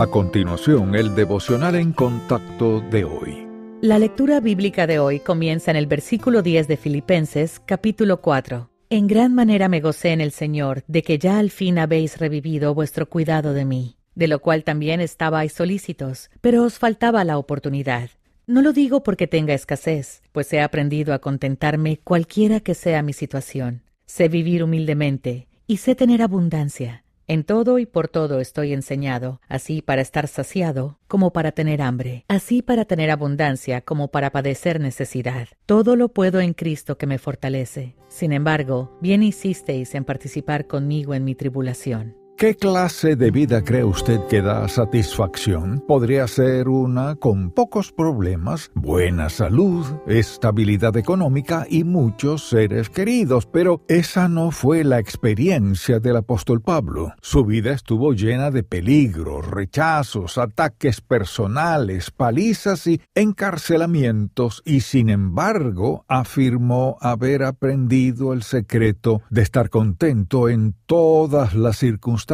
A continuación, el devocional en contacto de hoy. La lectura bíblica de hoy comienza en el versículo 10 de Filipenses, capítulo 4. En gran manera me gocé en el Señor de que ya al fin habéis revivido vuestro cuidado de mí, de lo cual también estabais solícitos, pero os faltaba la oportunidad. No lo digo porque tenga escasez, pues he aprendido a contentarme cualquiera que sea mi situación. Sé vivir humildemente y sé tener abundancia. En todo y por todo estoy enseñado, así para estar saciado como para tener hambre, así para tener abundancia como para padecer necesidad. Todo lo puedo en Cristo que me fortalece. Sin embargo, bien hicisteis en participar conmigo en mi tribulación. ¿Qué clase de vida cree usted que da satisfacción? Podría ser una con pocos problemas, buena salud, estabilidad económica y muchos seres queridos, pero esa no fue la experiencia del apóstol Pablo. Su vida estuvo llena de peligros, rechazos, ataques personales, palizas y encarcelamientos y sin embargo afirmó haber aprendido el secreto de estar contento en todas las circunstancias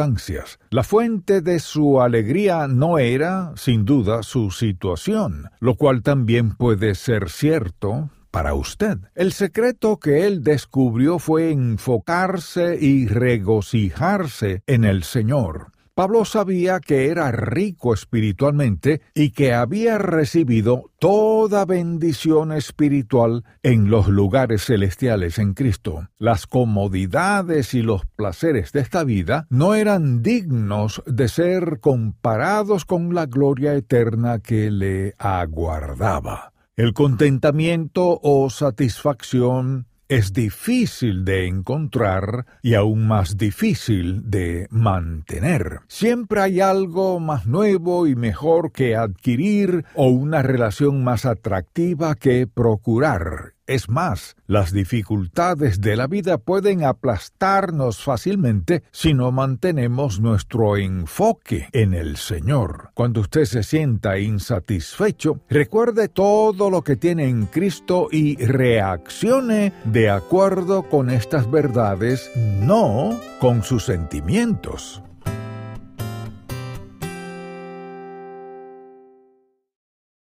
la fuente de su alegría no era, sin duda, su situación, lo cual también puede ser cierto para usted. El secreto que él descubrió fue enfocarse y regocijarse en el Señor. Pablo sabía que era rico espiritualmente y que había recibido toda bendición espiritual en los lugares celestiales en Cristo. Las comodidades y los placeres de esta vida no eran dignos de ser comparados con la gloria eterna que le aguardaba. El contentamiento o satisfacción es difícil de encontrar y aún más difícil de mantener. Siempre hay algo más nuevo y mejor que adquirir o una relación más atractiva que procurar es más, las dificultades de la vida pueden aplastarnos fácilmente si no mantenemos nuestro enfoque en el Señor. Cuando usted se sienta insatisfecho, recuerde todo lo que tiene en Cristo y reaccione de acuerdo con estas verdades, no con sus sentimientos.